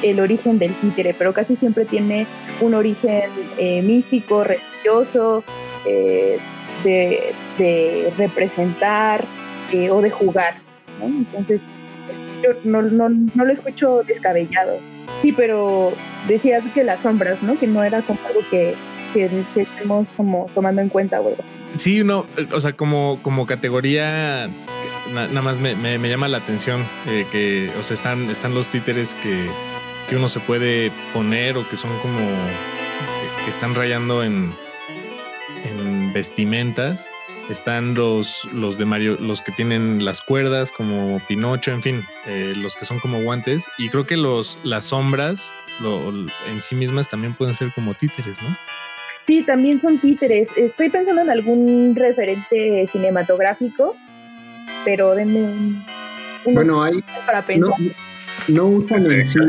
el origen del títere, pero casi siempre tiene un origen eh, místico, religioso, eh, de, representar eh, o de jugar. Entonces, yo no, lo escucho descabellado. Sí, pero decías que las sombras, ¿no? Que no era como algo que, que, estemos como tomando en cuenta, güey. Sí, no, o sea, como, como categoría nada más me, me, me, llama la atención eh, que, o sea, están, están los títeres que, que, uno se puede poner o que son como que, que están rayando en, en, vestimentas. Están los, los de Mario, los que tienen las cuerdas, como Pinocho, en fin, eh, los que son como guantes. Y creo que los, las sombras lo, en sí mismas también pueden ser como títeres, ¿no? Sí, también son títeres. Estoy pensando en algún referente cinematográfico pero denme un, un bueno hay para pensar. No, no usan en sí,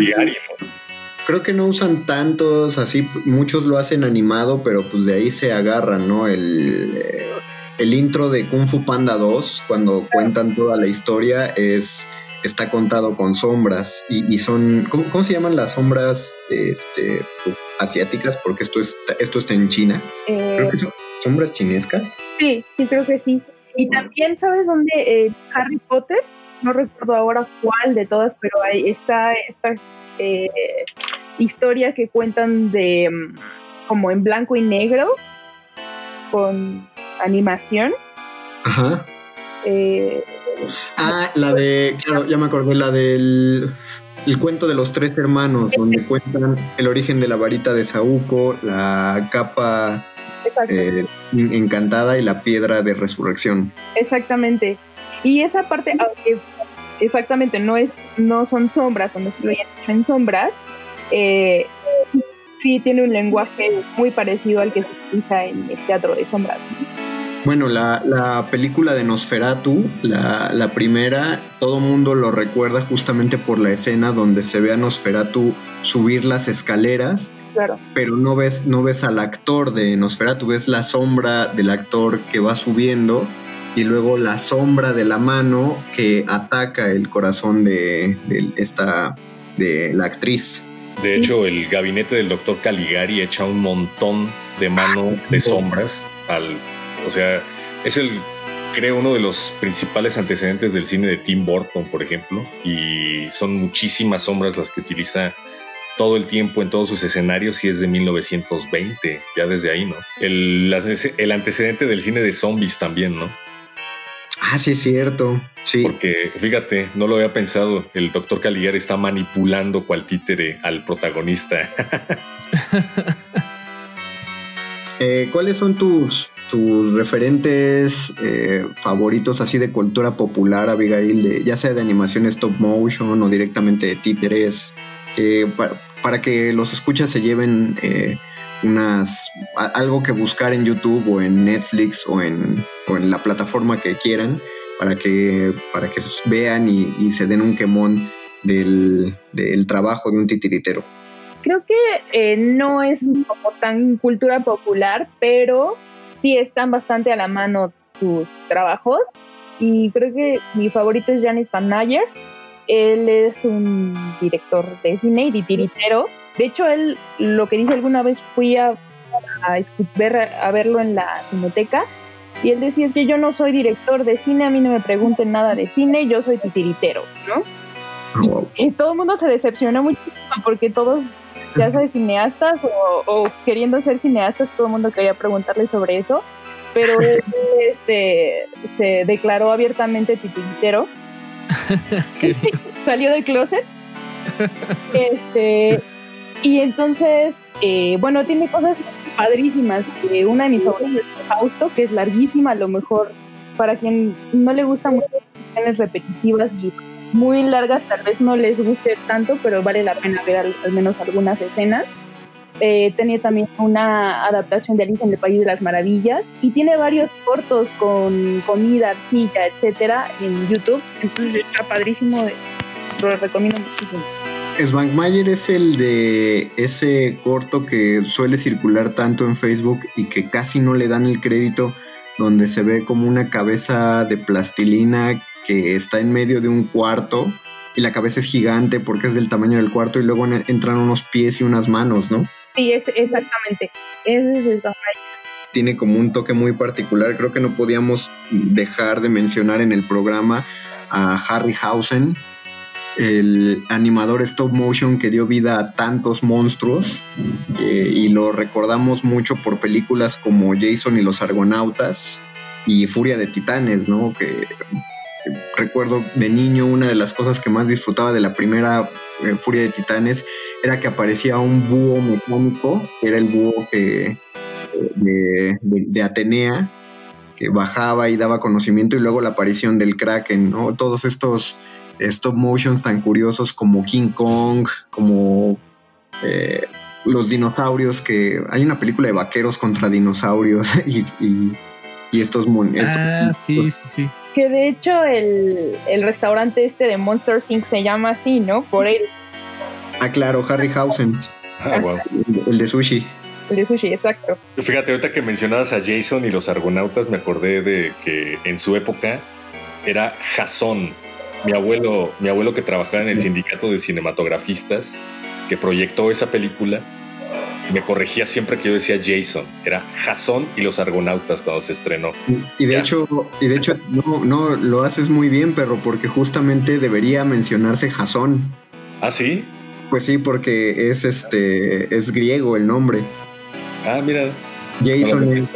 creo que no usan tantos así muchos lo hacen animado pero pues de ahí se agarran no el el intro de Kung Fu Panda 2 cuando cuentan toda la historia es está contado con sombras y, y son ¿cómo, ¿cómo, se llaman las sombras este asiáticas porque esto está esto está en China. Eh, creo que son sombras chinescas. Sí sí creo que sí. Y también, ¿sabes dónde? Eh, Harry Potter, no recuerdo ahora cuál de todas, pero ahí está esta eh, historia que cuentan de como en blanco y negro, con animación. Ajá. Eh, ah, la de, claro, ya me acordé, la del el cuento de los tres hermanos, donde (laughs) cuentan el origen de la varita de Saúco, la capa eh, encantada y la piedra de resurrección. Exactamente. Y esa parte, aunque exactamente no es, no son sombras, o no estoy en sombras, eh, sí tiene un lenguaje muy parecido al que se utiliza en el teatro de sombras. Bueno, la, la, película de Nosferatu, la, la primera, todo mundo lo recuerda justamente por la escena donde se ve a Nosferatu subir las escaleras Claro. Pero no ves, no ves al actor de Nosferatu, ves la sombra del actor que va subiendo y luego la sombra de la mano que ataca el corazón de, de esta de la actriz. De hecho, el gabinete del doctor Caligari echa un montón de mano de sombras al, o sea, es el creo uno de los principales antecedentes del cine de Tim Burton, por ejemplo, y son muchísimas sombras las que utiliza todo el tiempo en todos sus escenarios y es de 1920, ya desde ahí, ¿no? El, el antecedente del cine de zombies también, ¿no? Ah, sí, es cierto. Sí. Porque fíjate, no lo había pensado. El doctor Caligari está manipulando cual títere al protagonista. (laughs) eh, ¿Cuáles son tus, tus referentes eh, favoritos así de cultura popular, Abigail? De, ya sea de animación stop motion o directamente de títeres eh, para, que los escuchas se lleven eh, unas algo que buscar en YouTube o en Netflix o en, o en la plataforma que quieran para que para que vean y, y se den un quemón del, del, trabajo de un titiritero. Creo que eh, no es como tan cultura popular, pero sí están bastante a la mano sus trabajos. Y creo que mi favorito es Janis Van Nayer él es un director de cine y tiritero. De hecho, él lo que dice alguna vez fui a, a, ver, a verlo en la cineteca y él decía es que yo no soy director de cine, a mí no me pregunten nada de cine, yo soy titiritero, ¿no? Oh, y, y, todo el mundo se decepcionó muchísimo porque todos, ya sea cineastas o, o, queriendo ser cineastas, todo el mundo quería preguntarle sobre eso, pero él (laughs) este, se declaró abiertamente titiritero (laughs) (laughs) Salió del closet. este, y entonces, eh, bueno, tiene cosas padrísimas. Eh, una de mis favoritas es Fausto, que es larguísima, a lo mejor para quien no le gusta mucho escenas repetitivas y muy largas, tal vez no les guste tanto, pero vale la pena ver al, al menos algunas escenas. Eh, tenía también una adaptación de Alicia en el País de las Maravillas y tiene varios cortos con comida, arcilla, etcétera en YouTube. Entonces está padrísimo, lo recomiendo muchísimo. Svankmajer es el de ese corto que suele circular tanto en Facebook y que casi no le dan el crédito, donde se ve como una cabeza de plastilina que está en medio de un cuarto y la cabeza es gigante porque es del tamaño del cuarto y luego en- entran unos pies y unas manos, ¿no? Sí, es, exactamente. Ese es el tamaño. Tiene como un toque muy particular. Creo que no podíamos dejar de mencionar en el programa a Harryhausen, el animador stop motion que dio vida a tantos monstruos eh, y lo recordamos mucho por películas como Jason y los Argonautas y Furia de Titanes, ¿no? Que recuerdo de niño una de las cosas que más disfrutaba de la primera eh, Furia de Titanes era que aparecía un búho mecánico, que era el búho que, de, de- de Atenea, que bajaba y daba conocimiento, y luego la aparición del Kraken, ¿no? Todos estos stop motions tan curiosos como King Kong, como eh, los dinosaurios, que hay una película de vaqueros contra dinosaurios (laughs) y, y- y estos, mon- estos Ah, sí, sí, sí. Que de hecho el, el restaurante este de Monster Inc. se llama así, ¿no? Por él, Ah, claro, Harryhausen, Ah, wow. el, el de sushi. el de sushi, exacto. Fíjate, ahorita que mencionabas a Jason y los argonautas, me acordé de que en su época era Jason, mi abuelo, mi abuelo que trabajaba en el sindicato de cinematografistas, que proyectó esa película, me corregía siempre que yo decía Jason, era Jason y los argonautas cuando se estrenó. Y de Ya. hecho, y de hecho, no, no lo haces muy bien, perro, porque justamente debería mencionarse Jasón. ¿Ah, sí? Pues sí, porque es este, es griego el nombre. Ah, mira. Jason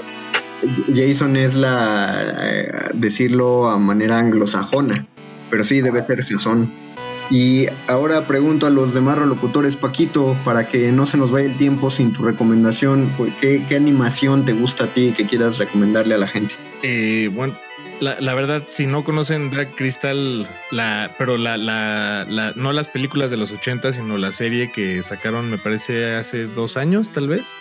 Jason es la eh, decirlo a manera anglosajona, pero sí debe ser Jasón. Y ahora pregunto a los demás locutores, Paquito, para que no se nos vaya el tiempo sin tu recomendación, ¿qué, qué animación te gusta a ti que quieras recomendarle a la gente? Eh, bueno, la, la verdad, si no conocen Drag Crystal, la, pero la, la, la- no las películas de los 80, sino la serie que sacaron, me parece, hace dos años, tal vez.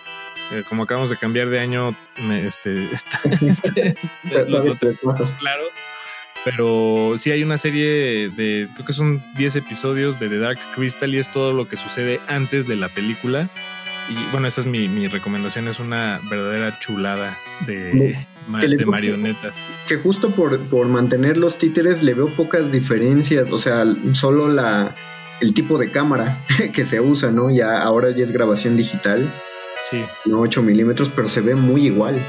Eh, como acabamos de cambiar de año, me- este, (laughs) este, este- (laughs) claro. Pero sí hay una serie de, creo que son 10 episodios de The Dark Crystal y es todo lo que sucede antes de la película. Y bueno, esa es mi, mi recomendación, es una verdadera chulada de, marionetas. que justo por, por mantener los títeres le veo pocas diferencias, o sea, solo la el tipo de cámara (laughs) que se usa, ¿no? Ya ahora ya es grabación digital, Sí, no 8 milímetros, pero se ve muy igual.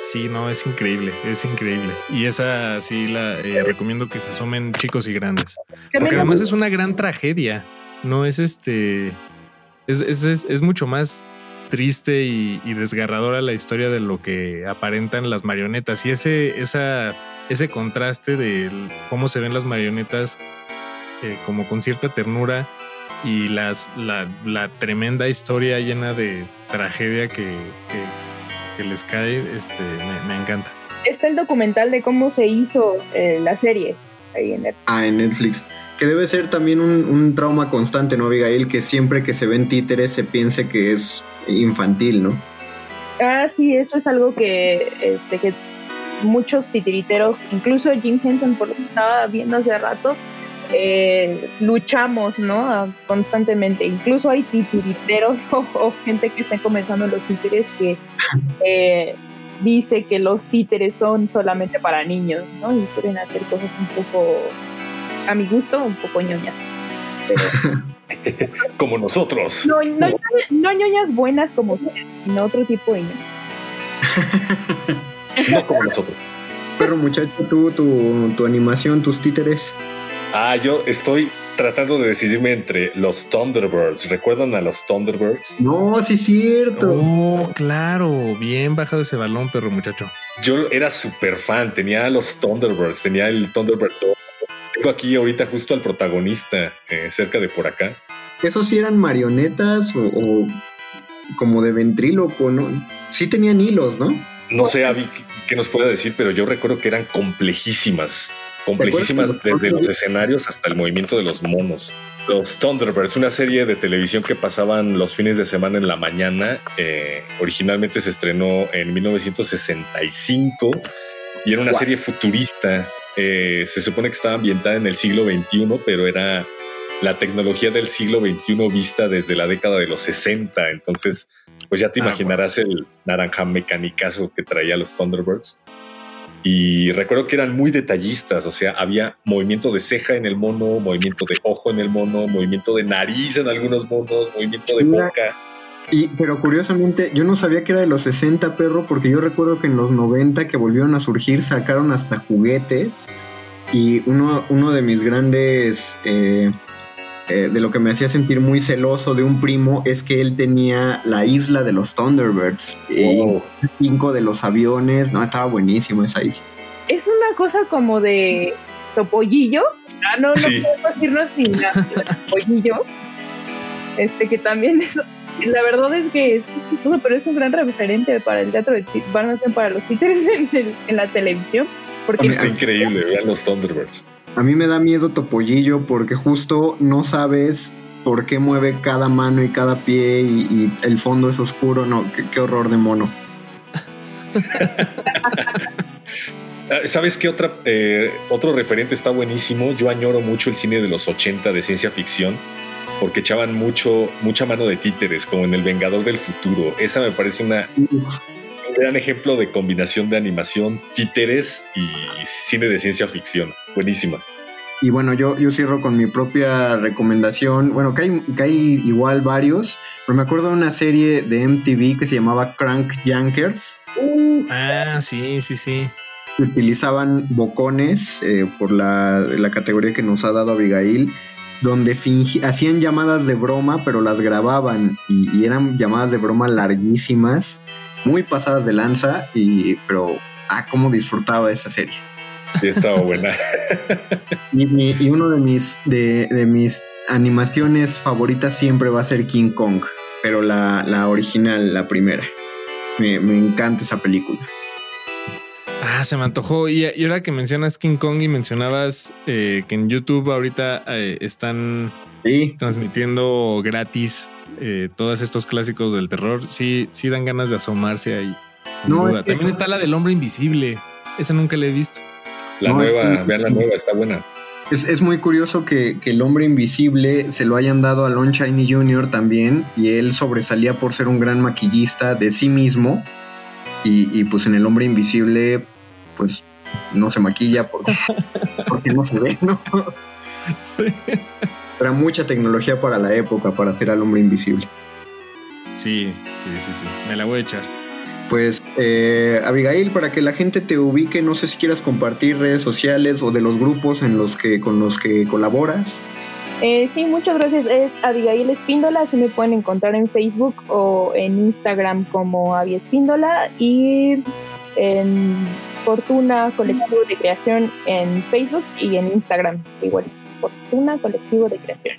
Sí, no, es increíble, es increíble. Y esa sí la eh, recomiendo que se asomen chicos y grandes. Porque además es una gran tragedia. No es este. Es, es, es- es mucho más triste y, y desgarradora la historia de lo que aparentan las marionetas. Y ese, esa, ese contraste de cómo se ven las marionetas eh, como con cierta ternura y las, la, la tremenda historia llena de tragedia que, que, que les cae, este, me, me encanta. Está el documental de cómo se hizo eh, la serie ahí en el Ah, en Netflix. Que debe ser también un, un trauma constante, ¿no, Abigail? Que siempre que se ven títeres se piense que es infantil, ¿no? Ah, sí, eso es algo que, este, que muchos titiriteros, incluso Jim Henson, por lo que estaba viendo hace rato, eh, luchamos, ¿no? Constantemente. Incluso hay titiriteros (laughs) o, o gente que está comenzando los títeres que eh, dice que los títeres son solamente para niños, ¿no? Y quieren hacer cosas un poco, a mi gusto, un poco ñoñas. Pero (laughs) Como nosotros. no, no, no ñoñas buenas como ustedes, sino otro tipo de ñoñas. (laughs) No como nosotros. Pero muchacho, tú, tu, tu animación, tus títeres. Ah, yo estoy tratando de decidirme entre los Thunderbirds. ¿Recuerdan a los Thunderbirds? No, sí es cierto. Oh, claro, bien bajado ese balón, perro muchacho. Yo era súper fan, tenía a los Thunderbirds, tenía el Thunderbird 2. Tengo aquí ahorita justo al protagonista, eh, cerca de por acá. ¿Esos sí eran marionetas o, o como de ventríloco, no? Sí tenían hilos, ¿no? No sé, Avi, qué- qué nos puede decir, pero yo recuerdo que eran complejísimas. Complejísimas ¿Te acuerdas de desde los escenarios hasta el movimiento de los monos. Los Thunderbirds, una serie de televisión que pasaban los fines de semana en la mañana. eh, originalmente se estrenó en 1965 y era una Wow. serie futurista. Eh, se supone que estaba ambientada en el siglo XXI, pero era la tecnología del siglo XXI vista desde la década de los 60. Entonces, pues ya te Ah, imaginarás el naranja mecanicazo que traía los Thunderbirds. Y recuerdo que eran muy detallistas, o sea, había movimiento de ceja en el mono, movimiento de ojo en el mono, movimiento de nariz en algunos monos, movimiento de boca. Y, pero curiosamente, yo no sabía que era de los 60, perro, porque yo recuerdo que en los 90 que volvieron a surgir sacaron hasta juguetes. Y uno, uno de mis grandes, eh, eh, de lo que me hacía sentir muy celoso de un primo, es que él tenía la isla de los Thunderbirds. Y cinco de los aviones. No, estaba buenísimo esa isla. Es una cosa como de topollillo. Ah, no, no Sí. podemos irnos sin (laughs) topollillo. Este que también es- la verdad es que es chistoso, pero es un gran referente para el teatro de para los títeres (laughs) en, el- en la televisión. Porque Está increíble, vean los Thunderbirds. A mí me da miedo Topollillo porque justo no sabes por qué mueve cada mano y cada pie y, y el fondo es oscuro. No, qué, qué horror de mono. (laughs) Ah, ¿Sabes qué otra, eh, otro referente está buenísimo? Yo añoro mucho el cine de los 80 de ciencia ficción porque echaban mucho, mucha mano de títeres, como en El Vengador del Futuro. Esa me parece una, un gran ejemplo de combinación de animación, títeres y cine de ciencia ficción. Buenísima. Y bueno, yo, yo cierro con mi propia recomendación. Bueno, que hay, que hay igual varios, pero me acuerdo de una serie de MTV que se llamaba Crank Yankers. Ah, sí, sí, sí. utilizaban bocones eh, por la, la categoría que nos ha dado Abigail, donde fingi- hacían llamadas de broma, pero las grababan y, y eran llamadas de broma larguísimas, muy pasadas de lanza, y, pero ah, cómo disfrutaba esa serie. Sí, estaba buena. (laughs) (laughs) Y, mi- y uno de mis, de, de mis animaciones favoritas siempre va a ser King Kong, pero la, la original, la primera. Me, me encanta esa película. Ah, se me antojó. Y, y ahora que mencionas King Kong y mencionabas eh, que en YouTube ahorita eh, están transmitiendo gratis eh, todos estos clásicos del terror, sí, sí dan ganas de asomarse ahí. Sin No, duda. es que- También está la del hombre invisible. Esa nunca la he visto. La No, es nueva, que- vean la nueva, está buena. Es, es muy curioso que, que el hombre invisible se lo hayan dado a Lon Chaney Jr. también y él sobresalía por ser un gran maquillista de sí mismo y, y, pues en el hombre invisible pues no se maquilla porque, (laughs) porque no se ve, ¿no? (laughs) Era mucha tecnología para la época para hacer al hombre invisible. Sí, sí, sí, sí. Me la voy a echar. Pues eh, Abigail, para que la gente te ubique, no sé si quieras compartir redes sociales o de los grupos en los que con los que colaboras. Eh, sí, muchas gracias. Es Abigail Espíndola. Así me pueden encontrar en Facebook o en Instagram como Avi Espíndola y en Fortuna Colectivo de Creación en Facebook y en Instagram. Igual, Fortuna Colectivo de Creación.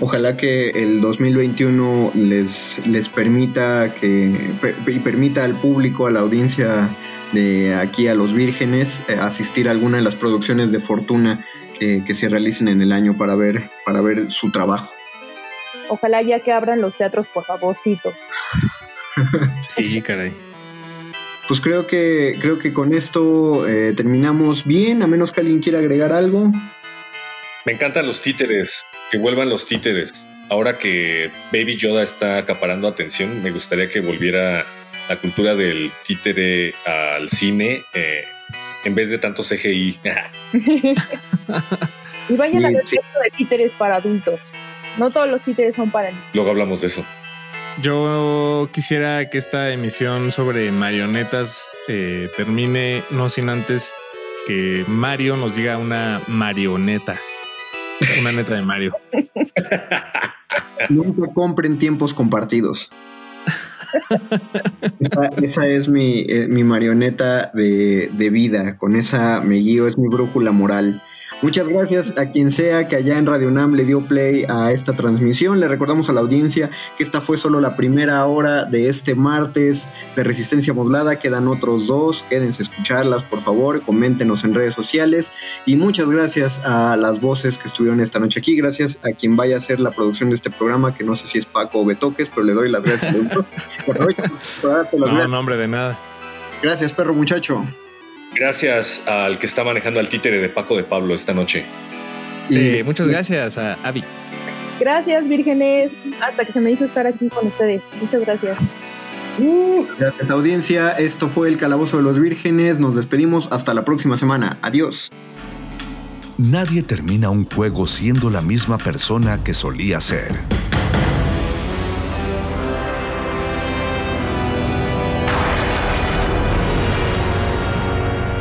Ojalá que el 2021 les, les permita que per- y permita al público, a la audiencia de aquí a los vírgenes, eh, asistir a alguna de las producciones de Fortuna que, que se realicen en el año para ver, para ver su trabajo. Ojalá ya que abran los teatros, por favorcito. (laughs) Sí, caray. Pues creo que, creo que con esto eh, terminamos bien, a menos que alguien quiera agregar algo. Me encantan los títeres, que vuelvan los títeres. Ahora que Baby Yoda está acaparando atención, me gustaría que volviera la cultura del títere al cine eh, en vez de tanto CGI. (laughs) Y vayan a ver sí. esto de títeres para adultos. No todos los títeres son para niños. Luego hablamos de eso. Yo quisiera que esta emisión sobre marionetas eh, termine no sin antes que Mario nos diga una marioneta. Una neta de Mario. Nunca compren tiempos compartidos. Esa, es mi, eh, mi marioneta de, de vida. Con esa me guío, es mi brújula moral. Muchas gracias a quien sea que allá en Radio UNAM le dio play a esta transmisión. Le recordamos a la audiencia que esta fue solo la primera hora de este martes de Resistencia Modulada. Quedan otros dos. Quédense a escucharlas, por favor. Coméntenos en redes sociales. Y muchas gracias a las voces que estuvieron esta noche aquí. Gracias a quien vaya a hacer la producción de este programa, que no sé si es Paco o Betoques, pero le doy las gracias. (laughs) Para darte las No, gracias. nombre de nada. Gracias, perro muchacho. Gracias al que está manejando al títere de Paco de Pablo esta noche. Sí, muchas gracias a Avi. Gracias, vírgenes. Hasta que se me hizo estar aquí con ustedes. Muchas gracias. Uh, gracias, audiencia. Esto fue El Calabozo de los Vírgenes. Nos despedimos hasta la próxima semana. Adiós. Nadie termina un juego siendo la misma persona que solía ser.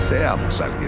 seamos alguien.